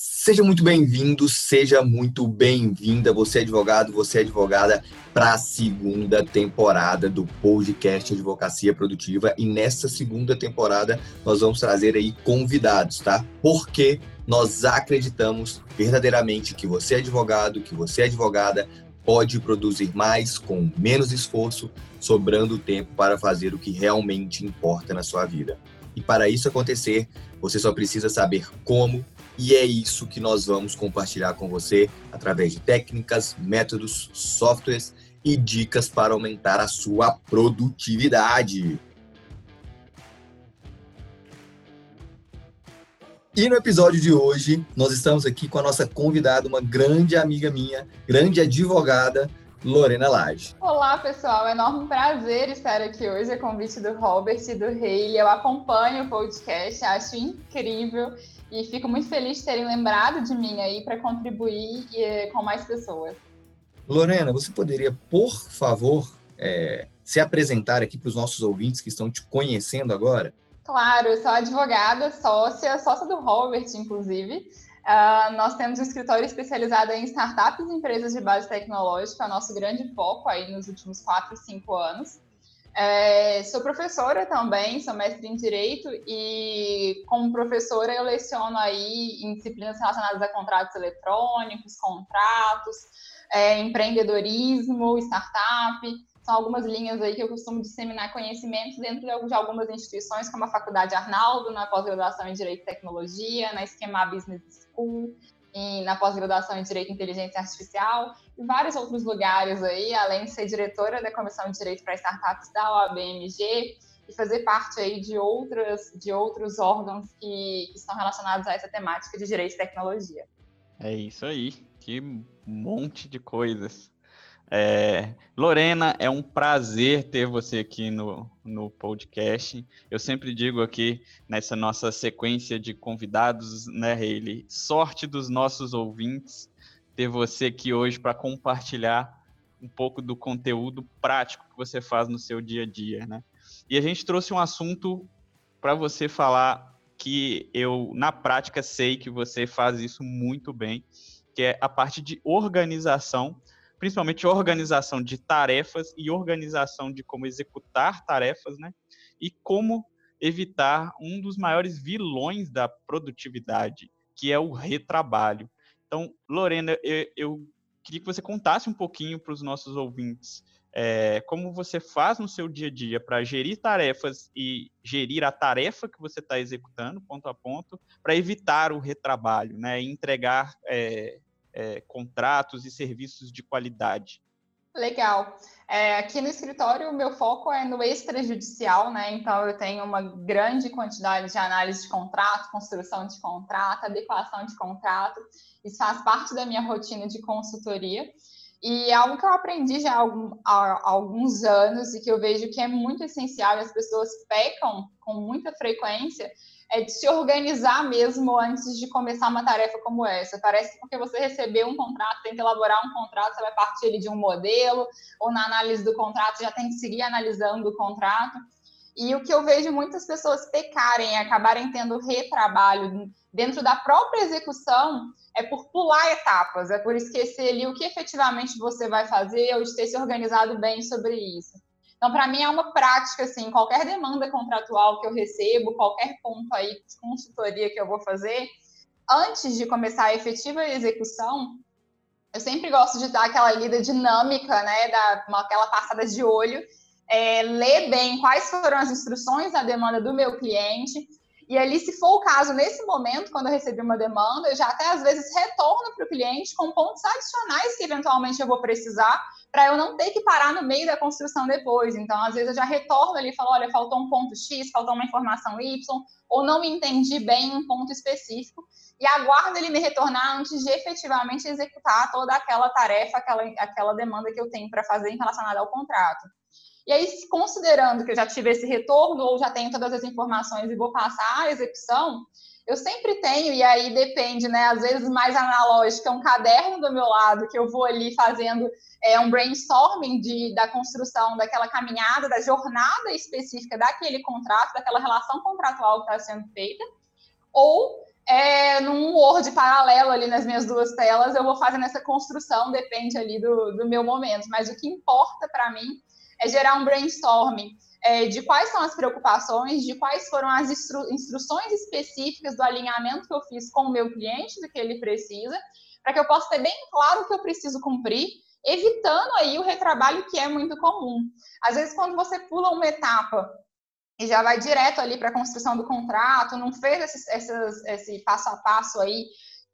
Seja muito bem-vindo, seja muito bem-vinda, você é advogado, você é advogada, para a segunda temporada do podcast Advocacia Produtiva. E nessa segunda temporada nós vamos trazer aí convidados, tá? Porque nós acreditamos verdadeiramente que você é advogado, que você é advogada, pode produzir mais com menos esforço, sobrando tempo para fazer o que realmente importa na sua vida. E para isso acontecer, você só precisa saber como, e é isso que nós vamos compartilhar com você através de técnicas, métodos, softwares e dicas para aumentar a sua produtividade. E no episódio de hoje, nós estamos aqui com a nossa convidada, uma grande amiga minha, grande advogada, Lorena Lage. Olá, pessoal. É enorme prazer estar aqui hoje a convite do Robert e do Rei. Eu acompanho o podcast, acho incrível e fico muito feliz de terem lembrado de mim aí para contribuir eh, com mais pessoas. Lorena, você poderia, por favor, é, se apresentar aqui para os nossos ouvintes que estão te conhecendo agora? Claro, eu sou advogada, sócia, sócia do Robert, inclusive. Uh, nós temos um escritório especializado em startups e empresas de base tecnológica, nosso grande foco aí nos últimos quatro, cinco anos. É, sou professora também, sou mestre em Direito e como professora eu leciono aí em disciplinas relacionadas a contratos eletrônicos, contratos, é, empreendedorismo, startup. São algumas linhas aí que eu costumo disseminar conhecimento dentro de algumas instituições, como a Faculdade Arnaldo, na pós-graduação em Direito e Tecnologia, na Esquema Business School, e na pós-graduação em Direito e Inteligência Artificial, e vários outros lugares aí, além de ser diretora da Comissão de Direito para Startups da OABMG, e fazer parte aí de, outras, de outros órgãos que, que estão relacionados a essa temática de Direito e Tecnologia. É isso aí, que monte de coisas. É, Lorena, é um prazer ter você aqui no, no podcast. Eu sempre digo aqui nessa nossa sequência de convidados, né, Hayley? Sorte dos nossos ouvintes ter você aqui hoje para compartilhar um pouco do conteúdo prático que você faz no seu dia a dia, né? E a gente trouxe um assunto para você falar que eu, na prática, sei que você faz isso muito bem, que é a parte de organização principalmente organização de tarefas e organização de como executar tarefas, né? E como evitar um dos maiores vilões da produtividade, que é o retrabalho. Então, Lorena, eu, eu queria que você contasse um pouquinho para os nossos ouvintes é, como você faz no seu dia a dia para gerir tarefas e gerir a tarefa que você está executando, ponto a ponto, para evitar o retrabalho, né? E entregar é, é, contratos e serviços de qualidade? Legal. É, aqui no escritório, o meu foco é no extrajudicial, né? Então, eu tenho uma grande quantidade de análise de contrato, construção de contrato, adequação de contrato. Isso faz parte da minha rotina de consultoria. E é algo que eu aprendi já há, há alguns anos e que eu vejo que é muito essencial e as pessoas pecam com muita frequência é de se organizar mesmo antes de começar uma tarefa como essa. Parece que porque você recebeu um contrato, tem que elaborar um contrato, você vai partir de um modelo, ou na análise do contrato já tem que seguir analisando o contrato. E o que eu vejo muitas pessoas pecarem, acabarem tendo retrabalho dentro da própria execução, é por pular etapas, é por esquecer ali o que efetivamente você vai fazer ou de ter se organizado bem sobre isso. Então, para mim, é uma prática, assim, qualquer demanda contratual que eu recebo, qualquer ponto aí de consultoria que eu vou fazer, antes de começar a efetiva execução, eu sempre gosto de dar aquela lida dinâmica, né, da, aquela passada de olho, é, ler bem quais foram as instruções da demanda do meu cliente, e ali, se for o caso, nesse momento, quando eu recebi uma demanda, eu já até às vezes retorno para o cliente com pontos adicionais que eventualmente eu vou precisar, para eu não ter que parar no meio da construção depois. Então, às vezes, eu já retorno ali e falo: olha, faltou um ponto X, faltou uma informação Y, ou não me entendi bem um ponto específico, e aguardo ele me retornar antes de efetivamente executar toda aquela tarefa, aquela, aquela demanda que eu tenho para fazer relacionada ao contrato. E aí, considerando que eu já tive esse retorno ou já tenho todas as informações e vou passar a execução, eu sempre tenho, e aí depende, né? Às vezes mais analógico, é um caderno do meu lado, que eu vou ali fazendo é, um brainstorming de, da construção daquela caminhada, da jornada específica daquele contrato, daquela relação contratual que está sendo feita, ou é, num Word paralelo ali nas minhas duas telas, eu vou fazendo essa construção, depende ali do, do meu momento. Mas o que importa para mim é gerar um brainstorming é, de quais são as preocupações, de quais foram as instru instruções específicas do alinhamento que eu fiz com o meu cliente, do que ele precisa, para que eu possa ter bem claro o que eu preciso cumprir, evitando aí o retrabalho que é muito comum. Às vezes, quando você pula uma etapa e já vai direto ali para a construção do contrato, não fez esse, esse passo a passo aí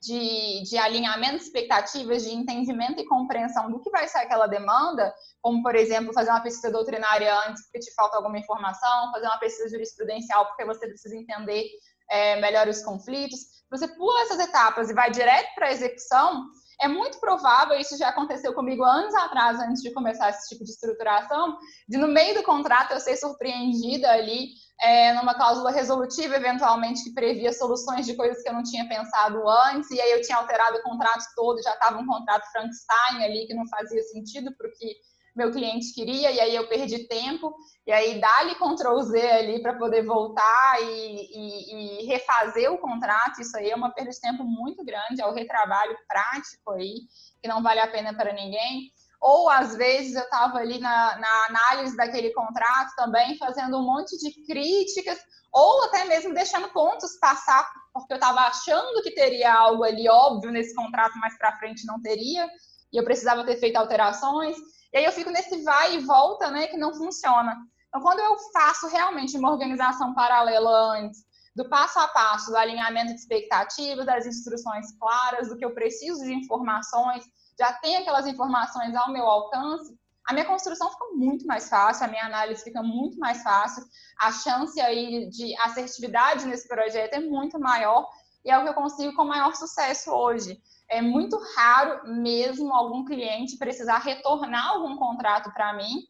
de, de alinhamento de expectativas, de entendimento e compreensão do que vai ser aquela demanda, como, por exemplo, fazer uma pesquisa doutrinária antes porque te falta alguma informação, fazer uma pesquisa jurisprudencial porque você precisa entender é, melhor os conflitos. Você pula essas etapas e vai direto para a execução, é muito provável, isso já aconteceu comigo anos atrás, antes de começar esse tipo de estruturação, de no meio do contrato eu ser surpreendida ali é, numa cláusula resolutiva, eventualmente, que previa soluções de coisas que eu não tinha pensado antes, e aí eu tinha alterado o contrato todo, já estava um contrato Frankenstein ali que não fazia sentido para o que meu cliente queria, e aí eu perdi tempo, e aí dá-lhe Ctrl Z ali para poder voltar e, e, e, refazer o contrato, isso aí é uma perda de tempo muito grande, é o retrabalho prático aí, que não vale a pena para ninguém ou às vezes eu estava ali na, na, análise daquele contrato também, fazendo um monte de críticas, ou até mesmo deixando pontos passar, porque eu estava achando que teria algo ali óbvio nesse contrato, mas para frente não teria, e eu precisava ter feito alterações. E aí eu fico nesse vai e volta, né, que não funciona. Então, quando eu faço realmente uma organização paralela antes, do passo a passo, do alinhamento de expectativas, das instruções claras, do que eu preciso de informações, já tem aquelas informações ao meu alcance, a minha construção fica muito mais fácil, a minha análise fica muito mais fácil, a chance aí de assertividade nesse projeto é muito maior e é o que eu consigo com maior sucesso hoje. É muito raro mesmo algum cliente precisar retornar algum contrato para mim,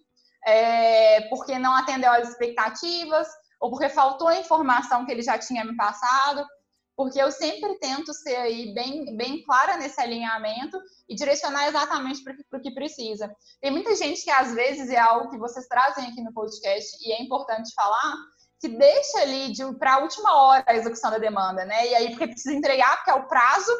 é, porque não atendeu às expectativas, ou porque faltou a informação que ele já tinha me passado, porque eu sempre tento ser aí bem, bem clara nesse alinhamento e direcionar exatamente para o que precisa. Tem muita gente que às vezes é algo que vocês trazem aqui no podcast e é importante falar, que deixa ali de, para a última hora a execução da demanda, né? E aí porque precisa entregar, porque é o prazo,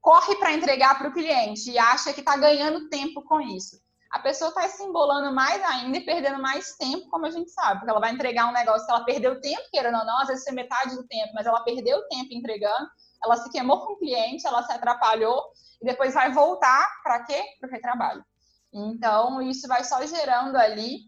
corre para entregar para o cliente e acha que está ganhando tempo com isso a pessoa está se embolando mais ainda e perdendo mais tempo, como a gente sabe, porque ela vai entregar um negócio que ela perdeu tempo, querendo ou não, às vezes é metade do tempo, mas ela perdeu tempo entregando, ela se queimou com o cliente, ela se atrapalhou, e depois vai voltar para quê? Para o retrabalho. Então, isso vai só gerando ali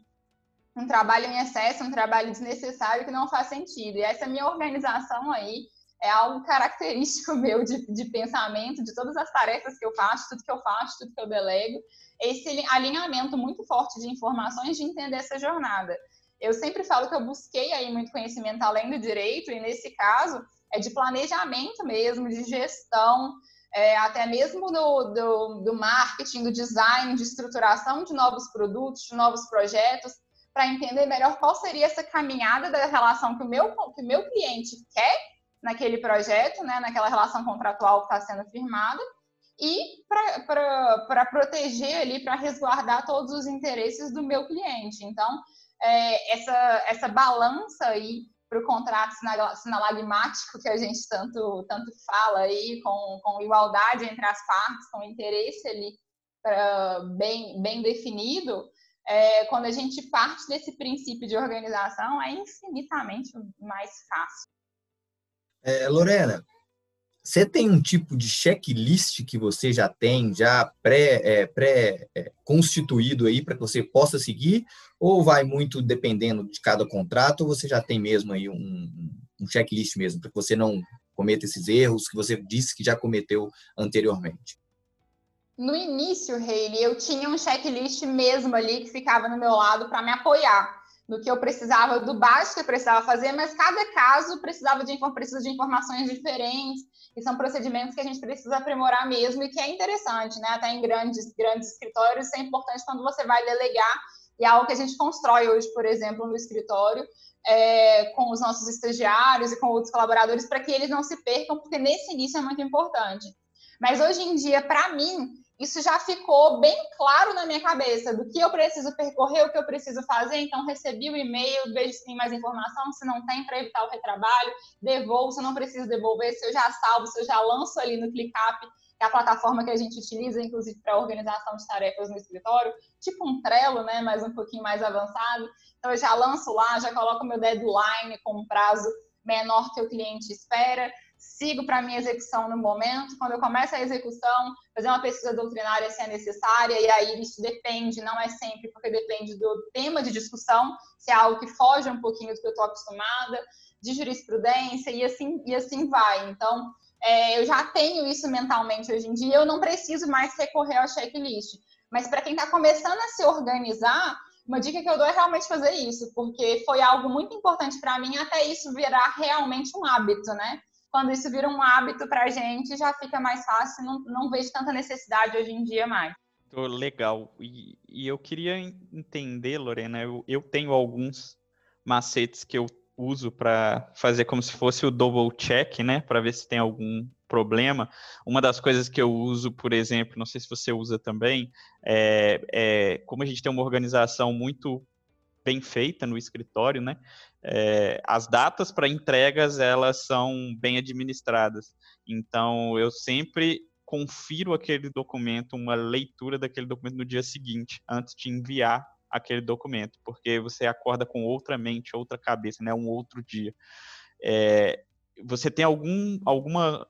um trabalho em excesso, um trabalho desnecessário que não faz sentido. E essa minha organização aí é algo característico meu de, de pensamento, de todas as tarefas que eu faço, tudo que eu faço, tudo que eu delego esse alinhamento muito forte de informações de entender essa jornada. Eu sempre falo que eu busquei aí muito conhecimento além do direito, e nesse caso é de planejamento mesmo, de gestão, é, até mesmo do, do, do, marketing, do design, de estruturação de novos produtos, de novos projetos, para entender melhor qual seria essa caminhada da relação que o meu, que o meu cliente quer naquele projeto, né, naquela relação contratual que está sendo firmada, e para proteger ali, para resguardar todos os interesses do meu cliente. Então, é, essa, essa balança aí para o contrato sinalagmático que a gente tanto, tanto fala aí, com, com igualdade entre as partes, com interesse ali bem, bem definido, é, quando a gente parte desse princípio de organização, é infinitamente mais fácil. É, Lorena, você tem um tipo de checklist que você já tem, já pré-constituído é, pré, é, aí para que você possa seguir? Ou vai muito dependendo de cada contrato, ou você já tem mesmo aí um, um checklist mesmo, para que você não cometa esses erros que você disse que já cometeu anteriormente? No início, Hayley, eu tinha um checklist mesmo ali que ficava no meu lado para me apoiar no que eu precisava, do básico que eu precisava fazer, mas cada caso precisava de, precisa de informações diferentes, e são procedimentos que a gente precisa aprimorar mesmo, e que é interessante, né? Até em grandes, grandes escritórios, isso é importante quando você vai delegar, e é algo que a gente constrói hoje, por exemplo, no escritório, é, com os nossos estagiários e com outros colaboradores, para que eles não se percam, porque nesse início é muito importante. Mas hoje em dia, para mim, isso já ficou bem claro na minha cabeça do que eu preciso percorrer, o que eu preciso fazer. Então, recebi o e-mail, vejo se tem mais informação, se não tem, para evitar o retrabalho, devolvo, se eu não preciso devolver, se eu já salvo, se eu já lanço ali no ClickUp, que é a plataforma que a gente utiliza, inclusive, para organização de tarefas no escritório, tipo um Trello, né, mas um pouquinho mais avançado. Então, eu já lanço lá, já coloco meu deadline com um prazo menor que o cliente espera sigo para minha execução no momento. Quando eu começo a execução, fazer uma pesquisa doutrinária se é necessária, e aí isso depende, não é sempre, porque depende do tema de discussão, se é algo que foge um pouquinho do que eu estou acostumada, de jurisprudência, e assim, e assim vai. Então, é, eu já tenho isso mentalmente hoje em dia, eu não preciso mais recorrer ao checklist. Mas para quem está começando a se organizar, uma dica que eu dou é realmente fazer isso, porque foi algo muito importante para mim até isso virar realmente um hábito, né? Quando isso vira um hábito para a gente, já fica mais fácil, não, não vejo tanta necessidade hoje em dia mais. Legal. E, e eu queria entender, Lorena, eu, eu tenho alguns macetes que eu uso para fazer como se fosse o double check, né, para ver se tem algum problema. Uma das coisas que eu uso, por exemplo, não sei se você usa também, é, é como a gente tem uma organização muito bem feita no escritório, né? É, as datas para entregas elas são bem administradas. Então eu sempre confiro aquele documento, uma leitura daquele documento no dia seguinte, antes de enviar aquele documento, porque você acorda com outra mente, outra cabeça, né? Um outro dia. É, você tem algum alguma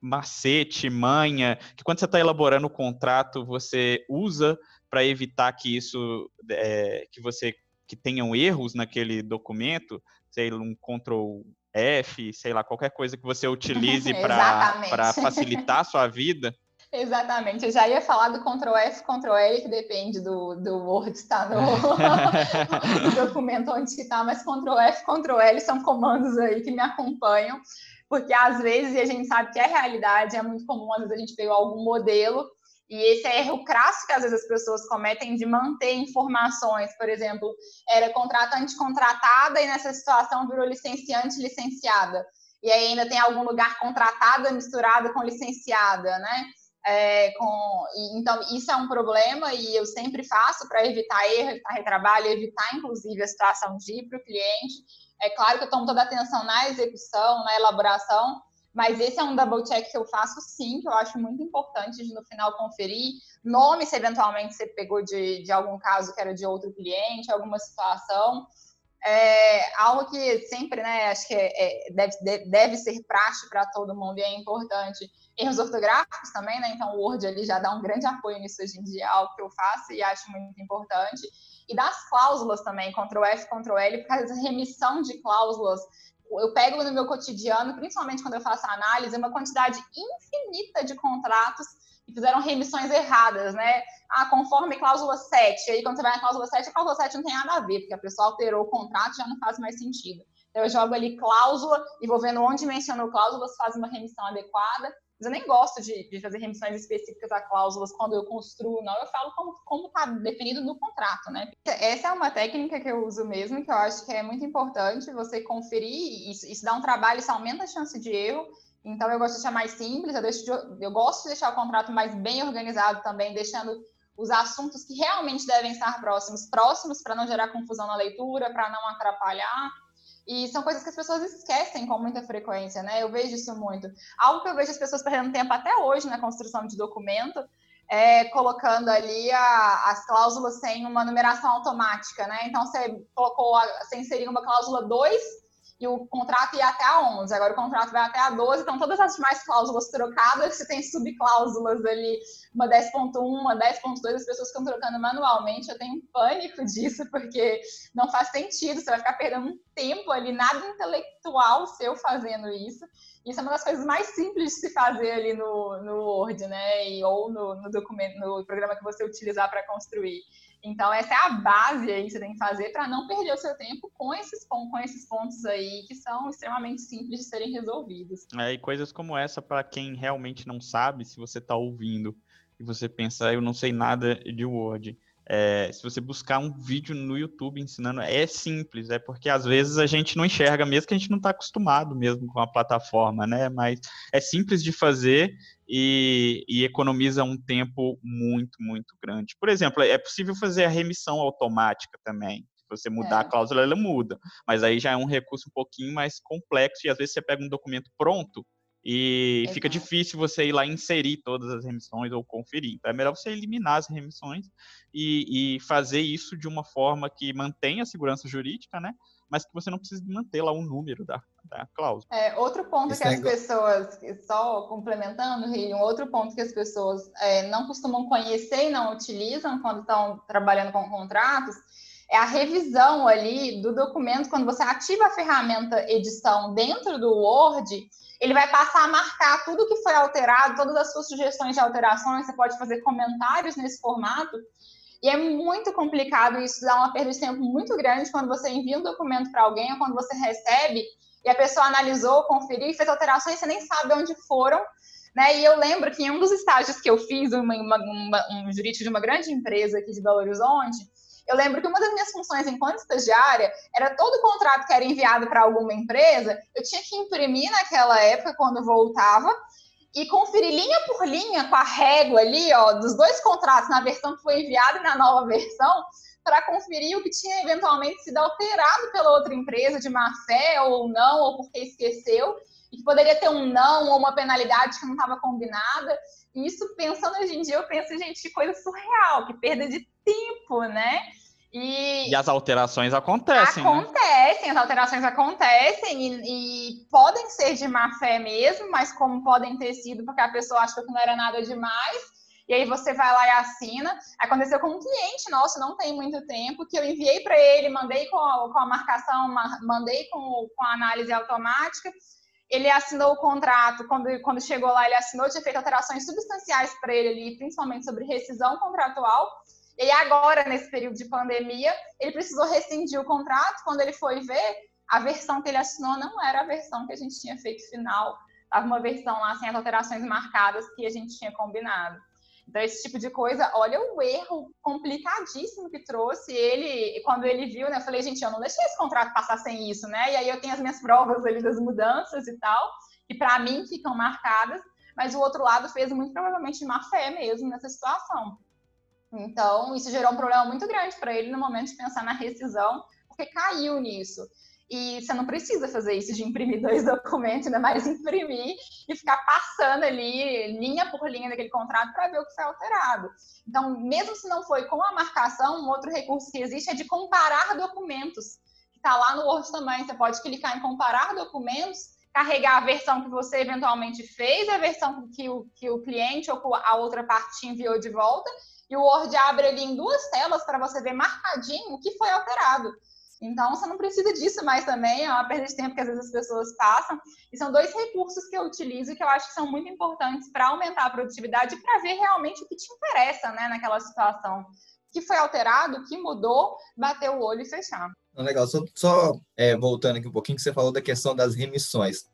macete, manha, que quando você está elaborando o contrato, você usa para evitar que isso, é, que você que tenham erros naquele documento, sei lá, um Ctrl F, sei lá, qualquer coisa que você utilize para facilitar a sua vida. Exatamente, eu já ia falar do Ctrl F, Ctrl L, que depende do, do Word estar no, no documento onde está, mas Ctrl F, Ctrl L são comandos aí que me acompanham, porque às vezes, e a gente sabe que é realidade, é muito comum, às vezes a gente pegou algum modelo e esse é erro crasso que às vezes as pessoas cometem de manter informações, por exemplo, era contratante contratada e nessa situação virou licenciante licenciada. E aí ainda tem algum lugar contratada misturada com licenciada, né? É, com, então, isso é um problema e eu sempre faço para evitar erro, evitar retrabalho, evitar, inclusive, a situação de ir para o cliente. É claro que eu tomo toda a atenção na execução, na elaboração, mas esse é um double check que eu faço sim, que eu acho muito importante de no final conferir. Nome, se eventualmente você pegou de, de algum caso que era de outro cliente, alguma situação. É algo que sempre, né, acho que é, é, deve, deve ser prático para todo mundo e é importante. Erros ortográficos também, né? Então o Word ali já dá um grande apoio nisso hoje em dia, algo que eu faço e acho muito importante. E das cláusulas também, Ctrl F, Ctrl L, por causa da remissão de cláusulas eu pego no meu cotidiano, principalmente quando eu faço análise, uma quantidade infinita de contratos que fizeram remissões erradas, né? Ah, conforme cláusula 7. Aí quando você vai na cláusula 7, a cláusula 7 não tem nada a ver, porque a pessoa alterou o contrato já não faz mais sentido. Então eu jogo ali cláusula e vou vendo onde mencionou cláusula, se faz uma remissão adequada. Mas eu nem gosto de, de, fazer remissões específicas a cláusulas quando eu construo, não. Eu falo como está definido no contrato, né? Essa é uma técnica que eu uso mesmo, que eu acho que é muito importante você conferir. Isso, isso dá um trabalho, isso aumenta a chance de erro. Então, eu gosto de deixar mais simples, eu, de, eu gosto de deixar o contrato mais bem organizado também, deixando os assuntos que realmente devem estar próximos, próximos, para não gerar confusão na leitura, para não atrapalhar. E são coisas que as pessoas esquecem com muita frequência, né? Eu vejo isso muito. Algo que eu vejo as pessoas perdendo tempo até hoje na construção de documento é colocando ali a, as cláusulas sem uma numeração automática, né? Então você colocou, você inseriu uma cláusula 2 e o contrato ia até a 11, agora o contrato vai até a 12, então todas as demais cláusulas trocadas, você tem subcláusulas ali, uma 10.1, uma 10.2, as pessoas ficam trocando manualmente, eu tenho pânico disso, porque não faz sentido, você vai ficar perdendo um tempo ali, nada intelectual seu fazendo isso, isso é uma das coisas mais simples de se fazer ali no, no Word, né, e, ou no, no documento, no programa que você utilizar para construir. Então, essa é a base aí que você tem que fazer para não perder o seu tempo com esses, com esses pontos aí que são extremamente simples de serem resolvidos. É, e coisas como essa, para quem realmente não sabe, se você está ouvindo e você pensa, eu não sei nada de Word, é, se você buscar um vídeo no YouTube ensinando, é simples, é porque às vezes a gente não enxerga, mesmo que a gente não está acostumado mesmo com a plataforma, né? Mas é simples de fazer e, e, economiza um tempo muito, muito grande. Por exemplo, é possível fazer a remissão automática também. Se você mudar é. a cláusula, ela muda. Mas aí já é um recurso um pouquinho mais complexo e às vezes você pega um documento pronto e Exato. fica difícil você ir lá inserir todas as remissões ou conferir. Então é melhor você eliminar as remissões e, e fazer isso de uma forma que mantenha a segurança jurídica, né? Mas que você não precise manter lá um número da, da cláusula. É, outro ponto Esse que as pessoas, só complementando, Rio, um outro ponto que as pessoas é, não costumam conhecer e não utilizam quando estão trabalhando com contratos é a revisão ali do documento, quando você ativa a ferramenta edição dentro do Word, ele vai passar a marcar tudo que foi alterado, todas as suas sugestões de alterações, você pode fazer comentários nesse formato. E é muito complicado isso, dá uma perda de tempo muito grande quando você envia um documento para alguém ou quando você recebe e a pessoa analisou, conferiu e fez alterações você nem sabe onde foram. Né? E eu lembro que em um dos estágios que eu fiz, uma, uma, uma, um jurídico de uma grande empresa aqui de Belo Horizonte, eu lembro que uma das minhas funções enquanto estagiária era todo contrato que era enviado para alguma empresa, eu tinha que imprimir naquela época, quando voltava, e conferir linha por linha com a régua ali, ó, dos dois contratos, na versão que foi enviada e na nova versão, para conferir o que tinha eventualmente sido alterado pela outra empresa de má fé ou não, ou porque esqueceu, e que poderia ter um não ou uma penalidade que não estava combinada. E isso, pensando hoje em dia, eu penso, gente, que coisa surreal, que perda de tempo, né? E, e as alterações acontecem. Né? Acontecem, né? as alterações acontecem e, e, podem ser de má fé mesmo, mas como podem ter sido porque a pessoa achou que não era nada demais. E aí você vai lá e assina. Aconteceu com um cliente nosso, não tem muito tempo, que eu enviei para ele, mandei com a, com a marcação, mandei com, com a análise automática. Ele assinou o contrato, quando, quando chegou lá, ele assinou, tinha feito alterações substanciais para ele ali, principalmente sobre rescisão contratual. E agora, nesse período de pandemia, ele precisou rescindir o contrato. Quando ele foi ver, a versão que ele assinou não era a versão que a gente tinha feito final. Estava uma versão lá sem as alterações marcadas que a gente tinha combinado. Então, esse tipo de coisa, olha o erro complicadíssimo que trouxe ele. Quando ele viu, né? Eu falei, gente, eu não deixei esse contrato passar sem isso, né? E aí eu tenho as minhas provas ali das mudanças e tal, que para mim ficam marcadas, mas o outro lado fez muito provavelmente má fé mesmo nessa situação. Então, isso gerou um problema muito grande para ele no momento de pensar na rescisão, porque caiu nisso. E você não precisa fazer isso de imprimir dois documentos, ainda mais imprimir e ficar passando ali, linha por linha daquele contrato, para ver o que foi alterado. Então, mesmo se não foi com a marcação, um outro recurso que existe é de comparar documentos, que está lá no Word também. Você pode clicar em comparar documentos, carregar a versão que você eventualmente fez, a versão que o, que o cliente ou a outra parte te enviou de volta, e o Word abre ali em duas telas para você ver marcadinho o que foi alterado. Então, você não precisa disso mais também, é uma perda de tempo que às vezes as pessoas passam. E são dois recursos que eu utilizo que eu acho que são muito importantes para aumentar a produtividade e para ver realmente o que te interessa né, naquela situação. O que foi alterado, o que mudou, bater o olho e fechar. Legal, só, só é, voltando aqui um pouquinho, que você falou da questão das remissões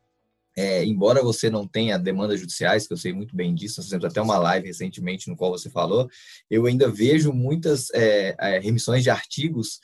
é, embora você não tenha demandas judiciais, que eu sei muito bem disso, nós fizemos até uma live recentemente no qual você falou, eu ainda vejo muitas é, é remissões de artigos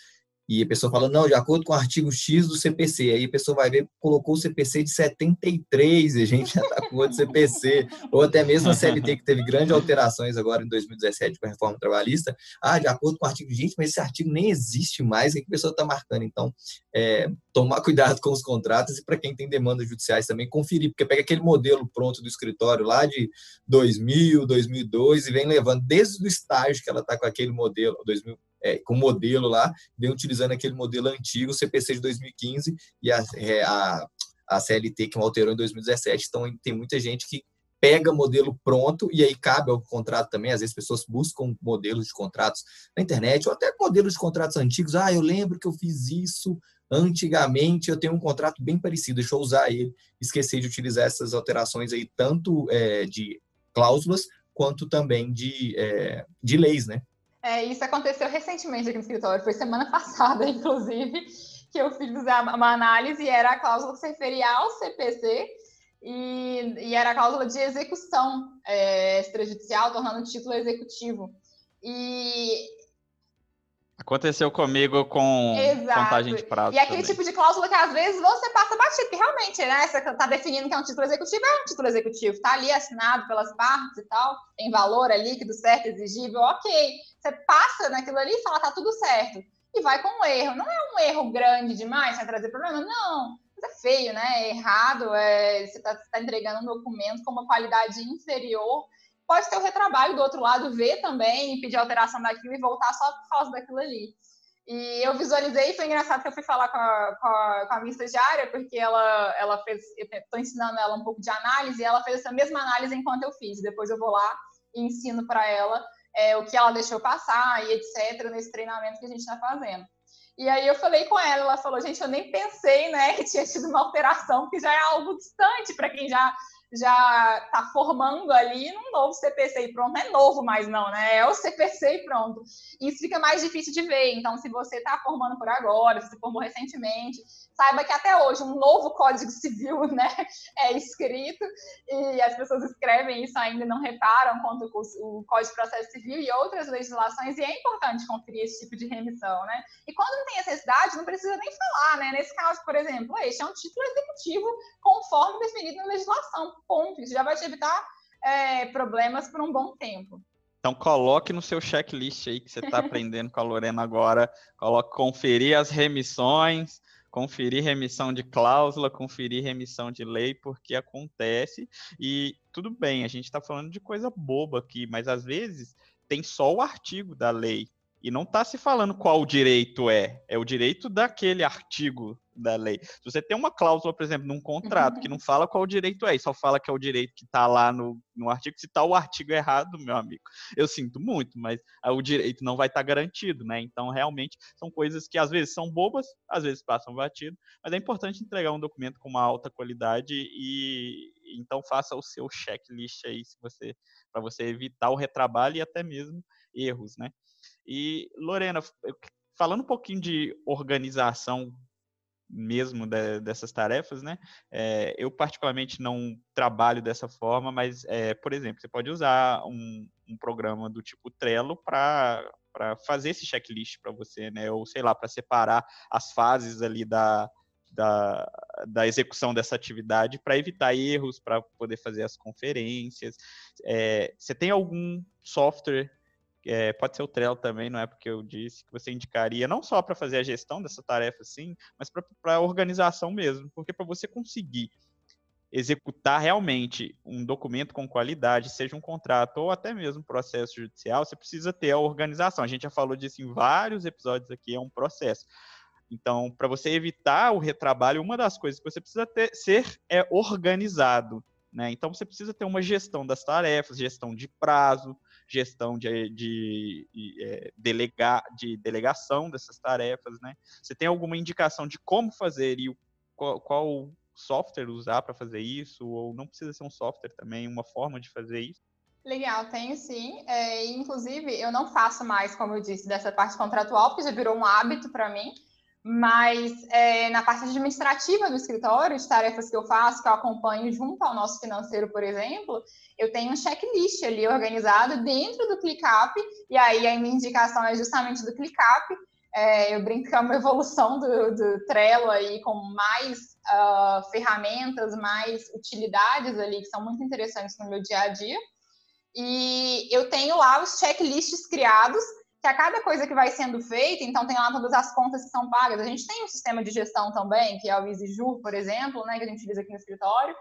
e a pessoa fala, não, de acordo com o artigo X do CPC, aí a pessoa vai ver, colocou o CPC de 73, e a gente está com outro CPC, ou até mesmo a CLT, que teve grandes alterações agora em 2017 com a reforma trabalhista, ah, de acordo com o artigo, gente, mas esse artigo nem existe mais, o que a pessoa está marcando? Então, é, tomar cuidado com os contratos e para quem tem demandas judiciais também, conferir, porque pega aquele modelo pronto do escritório lá de 2000, 2002 e vem levando desde o estágio que ela está com aquele modelo, 2000, é, com modelo lá, vem utilizando aquele modelo antigo, CPC de 2015 e a, é, a, a CLT que alterou em 2017. Então, tem muita gente que pega modelo pronto e aí cabe ao contrato também. Às vezes, pessoas buscam modelos de contratos na internet ou até modelos de contratos antigos. Ah, eu lembro que eu fiz isso antigamente, eu tenho um contrato bem parecido, deixa eu usar ele. Esqueci de utilizar essas alterações aí, tanto é, de cláusulas quanto também de, é, de leis, né? É, isso aconteceu recentemente aqui no escritório, foi semana passada, inclusive, que eu fiz uma análise e era a cláusula que se referia ao CPC e, e era a cláusula de execução é, extrajudicial, tornando o título executivo. E Aconteceu comigo com Exato. contagem de prazo. E aquele também. tipo de cláusula que às vezes você passa batido, que realmente, né? Você está definindo que é um título executivo, é um título executivo, está ali assinado pelas partes e tal, tem valor ali, líquido certo, exigível, ok. Você passa naquilo ali e fala, tá tudo certo. E vai com um erro. Não é um erro grande demais, vai trazer problema? Não. Mas é feio, né? É errado, é... você está tá entregando um documento com uma qualidade inferior pode ter o retrabalho do outro lado, ver também, pedir alteração daquilo e voltar só por causa daquilo ali. E eu visualizei, foi engraçado que eu fui falar com a, com a, com a minha estagiária, porque ela, ela fez, eu estou ensinando ela um pouco de análise, e ela fez essa mesma análise enquanto eu fiz. Depois eu vou lá e ensino para ela é, o que ela deixou passar e etc. nesse treinamento que a gente está fazendo. E aí eu falei com ela, ela falou, gente, eu nem pensei, né, que tinha tido uma alteração, que já é algo distante para quem já já está formando ali num novo CPC e pronto. Não é novo mais não, né? É o CPC e pronto. Isso fica mais difícil de ver. Então, se você está formando por agora, se formou recentemente, saiba que até hoje um novo Código Civil né, é escrito e as pessoas escrevem isso ainda não reparam quanto o Código de Processo Civil e outras legislações e é importante conferir esse tipo de remissão, né? E quando não tem necessidade, não precisa nem falar, né? Nesse caso, por exemplo, este é um título executivo conforme definido na legislação, ponto. Isso já vai te evitar é, problemas por um bom tempo. Então coloque no seu checklist aí que você está aprendendo com a Lorena agora, coloque conferir as remissões, conferir remissão de cláusula, conferir remissão de lei, porque acontece. E tudo bem, a gente está falando de coisa boba aqui, mas às vezes tem só o artigo da lei. E não está se falando qual direito é, é o direito daquele artigo da lei. Se você tem uma cláusula, por exemplo, num contrato que não fala qual direito é, e só fala que é o direito que está lá no, no artigo, se está o artigo errado, meu amigo, eu sinto muito, mas o direito não vai estar tá garantido, né? Então, realmente, são coisas que às vezes são bobas, às vezes passam batido, mas é importante entregar um documento com uma alta qualidade e então faça o seu checklist aí, se você para você evitar o retrabalho e até mesmo erros, né? E Lorena, falando um pouquinho de organização mesmo de, dessas tarefas, né? É, eu particularmente não trabalho dessa forma, mas, é, por exemplo, você pode usar um, um programa do tipo Trello para para fazer esse checklist para você, né? Ou sei lá, para separar as fases ali da, da, da execução dessa atividade para evitar erros, para poder fazer as conferências. É, você tem algum software é, pode ser o Trello também, não é porque eu disse que você indicaria não só para fazer a gestão dessa tarefa, sim, mas para a organização mesmo, porque para você conseguir executar realmente um documento com qualidade, seja um contrato ou até mesmo processo judicial, você precisa ter a organização. A gente já falou disso em vários episódios aqui, é um processo. Então, para você evitar o retrabalho, uma das coisas que você precisa ter, ser é organizado. Né? Então, você precisa ter uma gestão das tarefas, gestão de prazo, gestão de, de, de, é, delegar, de delegação dessas tarefas, né? Você tem alguma indicação de como fazer e o, qual, qual software usar para fazer isso? Ou não precisa ser um software também, uma forma de fazer isso? Legal, tenho sim. É, inclusive, eu não faço mais, como eu disse, dessa parte contratual, porque já virou um hábito para mim. Mas é, na parte administrativa do escritório, de tarefas que eu faço, que eu acompanho junto ao nosso financeiro, por exemplo, eu tenho um checklist ali organizado dentro do ClickUp, e aí a minha indicação é justamente do ClickUp. É, eu brinco que é uma evolução do, do Trello aí, com mais uh, ferramentas, mais utilidades ali, que são muito interessantes no meu dia a dia. E eu tenho lá os checklists criados que a cada coisa que vai sendo feita, então tem lá todas as contas que são pagas. A gente tem um sistema de gestão também, que é o EasyJur, por exemplo, né, que a gente utiliza aqui no escritório,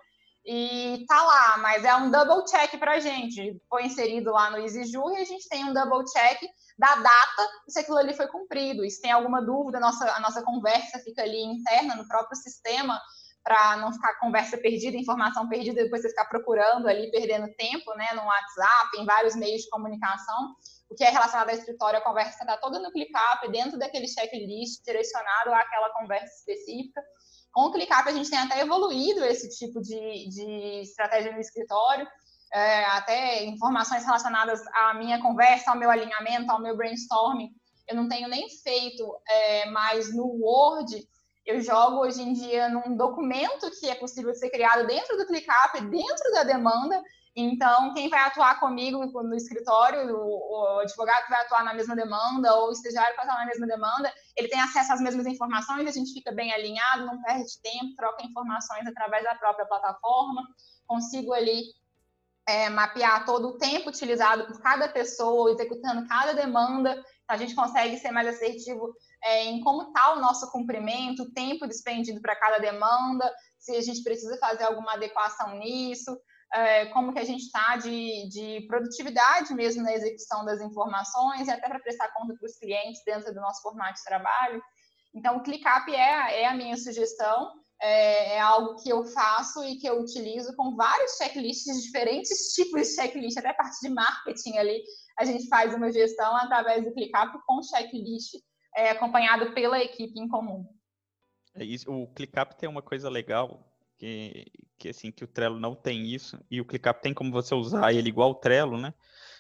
e tá lá, mas é um double check para a gente. Foi inserido lá no EasyJur e a gente tem um double check da data se aquilo ali foi cumprido. E se tem alguma dúvida, a nossa, a nossa conversa fica ali interna no próprio sistema para não ficar conversa perdida, informação perdida, depois você ficar procurando ali, perdendo tempo, né, no WhatsApp, em vários meios de comunicação. O que é relacionado ao escritório, a conversa está toda no ClickUp, dentro daquele checklist direcionado àquela conversa específica. Com o ClickUp, a gente tem até evoluído esse tipo de, de estratégia no escritório, é, até informações relacionadas à minha conversa, ao meu alinhamento, ao meu brainstorming. Eu não tenho nem feito é, mais no Word, eu jogo hoje em dia num documento que é possível ser criado dentro do ClickUp, dentro da demanda, Então, quem vai atuar comigo no escritório, o, advogado que vai atuar na mesma demanda, ou o estagiário que vai atuar na mesma demanda, ele tem acesso às mesmas informações, a gente fica bem alinhado, não perde tempo, troca informações através da própria plataforma, consigo ali é, mapear todo o tempo utilizado por cada pessoa, executando cada demanda, a gente consegue ser mais assertivo é, em como está o nosso cumprimento, o tempo despendido para cada demanda, se a gente precisa fazer alguma adequação nisso, é, como que a gente está de, de produtividade mesmo na execução das informações e até para prestar conta para os clientes dentro do nosso formato de trabalho. Então, o ClickUp é, é a minha sugestão, é, é, algo que eu faço e que eu utilizo com vários checklists, diferentes tipos de checklist, até parte de marketing ali. A gente faz uma gestão através do ClickUp com checklist, é, acompanhado pela equipe em comum. É o ClickUp tem uma coisa legal que, que assim que o Trello não tem isso e o ClickUp tem como você usar ele igual o Trello, né?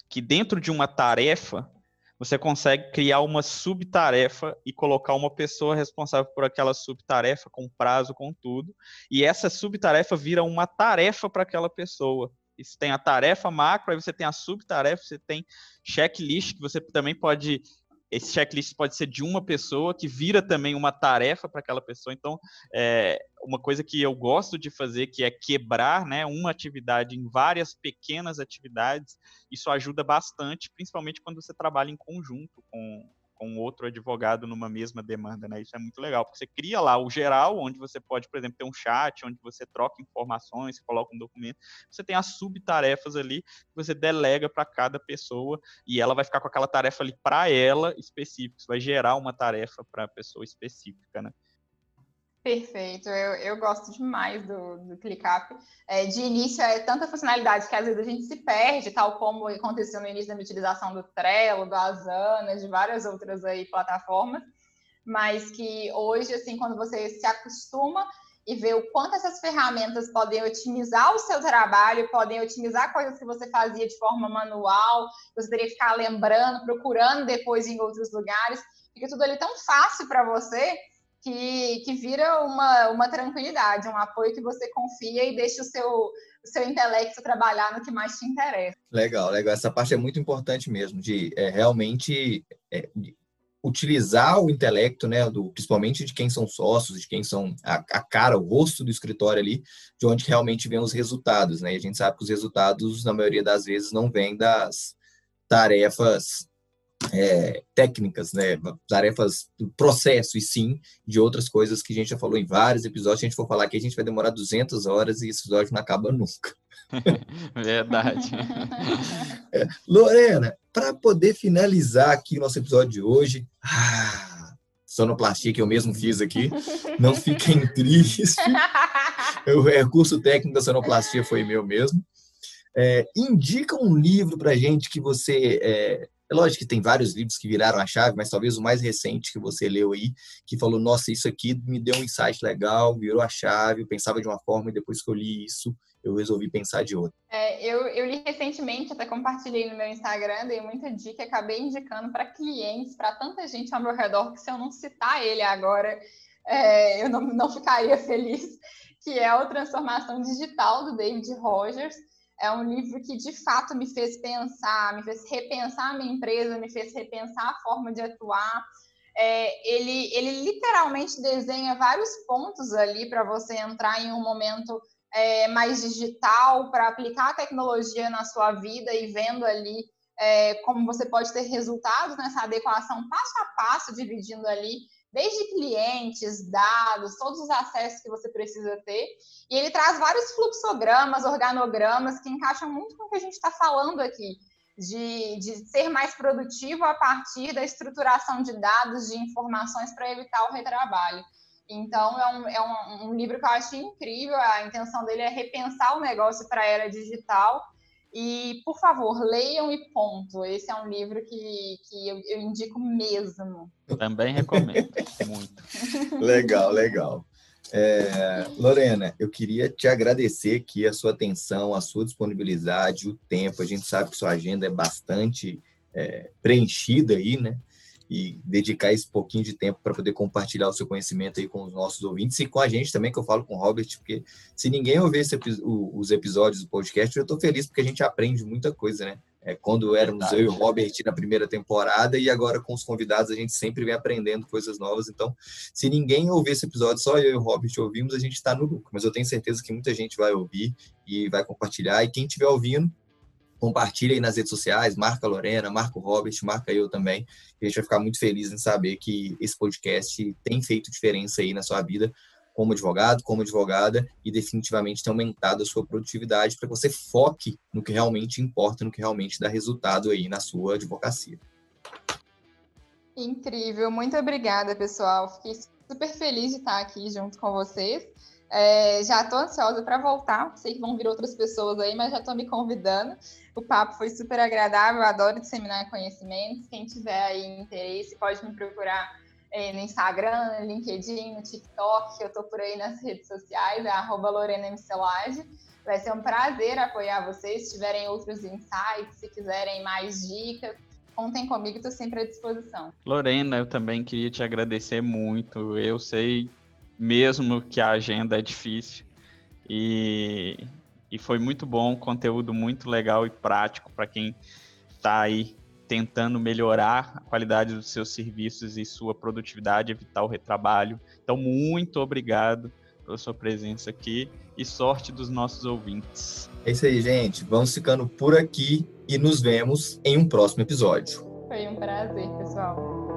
Que dentro de uma tarefa você consegue criar uma subtarefa e colocar uma pessoa responsável por aquela subtarefa, com prazo, com tudo, e essa subtarefa vira uma tarefa para aquela pessoa. E você tem a tarefa macro, aí você tem a subtarefa, você tem checklist, que você também pode esse checklist pode ser de uma pessoa que vira também uma tarefa para aquela pessoa. Então, é uma coisa que eu gosto de fazer, que é quebrar né, uma atividade em várias pequenas atividades, isso ajuda bastante, principalmente quando você trabalha em conjunto com, com outro advogado numa mesma demanda, né? Isso é muito legal, porque você cria lá o geral, onde você pode, por exemplo, ter um chat, onde você troca informações, coloca um documento. Você tem as subtarefas ali que você delega para cada pessoa e ela vai ficar com aquela tarefa ali para ela específica. Isso vai gerar uma tarefa para a pessoa específica, né? Perfeito, eu, eu gosto demais do, do ClickUp. É, de início é tanta funcionalidade que às vezes a gente se perde, tal como aconteceu no início da utilização do Trello, do Asana, de várias outras aí plataformas, mas que hoje, assim, quando você se acostuma e vê o quanto essas ferramentas podem otimizar o seu trabalho, podem otimizar coisas que você fazia de forma manual, você teria que ficar lembrando, procurando depois em outros lugares, fica tudo ali tão fácil para você que, que vira uma, uma tranquilidade, um apoio que você confia e deixa o seu, o seu intelecto trabalhar no que mais te interessa. Legal, legal. Essa parte é muito importante mesmo, de é, realmente é, de utilizar o intelecto, né, do, principalmente de quem são sócios, de quem são a, a, cara, o rosto do escritório ali, de onde realmente vem os resultados, né? E a gente sabe que os resultados, na maioria das vezes, não vêm das tarefas é, técnicas, né, tarefas do processo e sim de outras coisas que a gente já falou em vários episódios. Se a gente for falar aqui, a gente vai demorar 200 horas e esse episódio não acaba nunca. Verdade. É, Lorena, para poder finalizar aqui o nosso episódio de hoje, ah, sonoplastia que eu mesmo fiz aqui, não fiquem tristes. O recurso técnico da sonoplastia foi meu mesmo. É, indica um livro para gente que você é, é lógico que tem vários livros que viraram a chave, mas talvez o mais recente que você leu aí, que falou, nossa, isso aqui me deu um insight legal, virou a chave, eu pensava de uma forma e depois que eu li isso, eu resolvi pensar de outra. É, eu, eu li recentemente, até compartilhei no meu Instagram, dei muita dica, acabei indicando para clientes, para tanta gente ao meu redor, que se eu não citar ele agora, é, eu não, não ficaria feliz, que é o Transformação Digital, do David Rogers. É um livro que de fato me fez pensar, me fez repensar a minha empresa, me fez repensar a forma de atuar. É, ele, ele literalmente desenha vários pontos ali para você entrar em um momento é, mais digital, para aplicar a tecnologia na sua vida e vendo ali é, como você pode ter resultados nessa adequação passo a passo, dividindo ali desde clientes, dados, todos os acessos que você precisa ter. E ele traz vários fluxogramas, organogramas que encaixam muito com o que a gente está falando aqui, de, de ser mais produtivo a partir da estruturação de dados, de informações para evitar o retrabalho. Então, é, um, é um, um livro que eu acho incrível. A intenção dele é repensar o negócio para a era digital e, por favor, leiam e ponto. Esse é um livro que, que eu, eu indico mesmo. Também recomendo, muito. Legal, legal. É, Lorena, eu queria te agradecer aqui a sua atenção, a sua disponibilidade, o tempo. A gente sabe que sua agenda é bastante é, preenchida aí, né? E dedicar esse pouquinho de tempo para poder compartilhar o seu conhecimento aí com os nossos ouvintes e com a gente também, que eu falo com o Robert, porque se ninguém ouvir esse, os episódios do podcast, eu estou feliz porque a gente aprende muita coisa, né? É, quando éramos Verdade. eu e o Robert na primeira temporada e agora com os convidados a gente sempre vem aprendendo coisas novas. Então, se ninguém ouvir esse episódio, só eu e o Robert ouvimos, a gente está no lucro. Mas eu tenho certeza que muita gente vai ouvir e vai compartilhar. E quem estiver ouvindo, compartilha aí nas redes sociais, marca a Lorena, marca o Robert, marca eu também. a gente vai ficar muito feliz em saber que esse podcast tem feito diferença aí na sua vida como advogado, como advogada, e definitivamente tem aumentado a sua produtividade para que você foque no que realmente importa, no que realmente dá resultado aí na sua advocacia. Incrível, muito obrigada, pessoal. Fiquei super feliz de estar aqui junto com vocês. É, já estou ansiosa para voltar. Sei que vão vir outras pessoas aí, mas já estou me convidando. O papo foi super agradável. Adoro disseminar conhecimentos. Quem tiver aí interesse, pode me procurar é, no Instagram, no LinkedIn, no TikTok, eu estou por aí nas redes sociais, é arroba Lorena. Vai ser um prazer apoiar vocês. Se tiverem outros insights, se quiserem mais dicas, contem comigo, estou sempre à disposição. Lorena, eu também queria te agradecer muito. Eu sei mesmo que a agenda é difícil e, e foi muito bom, conteúdo muito legal e prático para quem está aí tentando melhorar a qualidade dos seus serviços e sua produtividade, evitar o retrabalho. Então, muito obrigado pela sua presença aqui e sorte dos nossos ouvintes. É isso aí, gente. Vamos ficando por aqui e nos vemos em um próximo episódio. Foi um prazer, pessoal.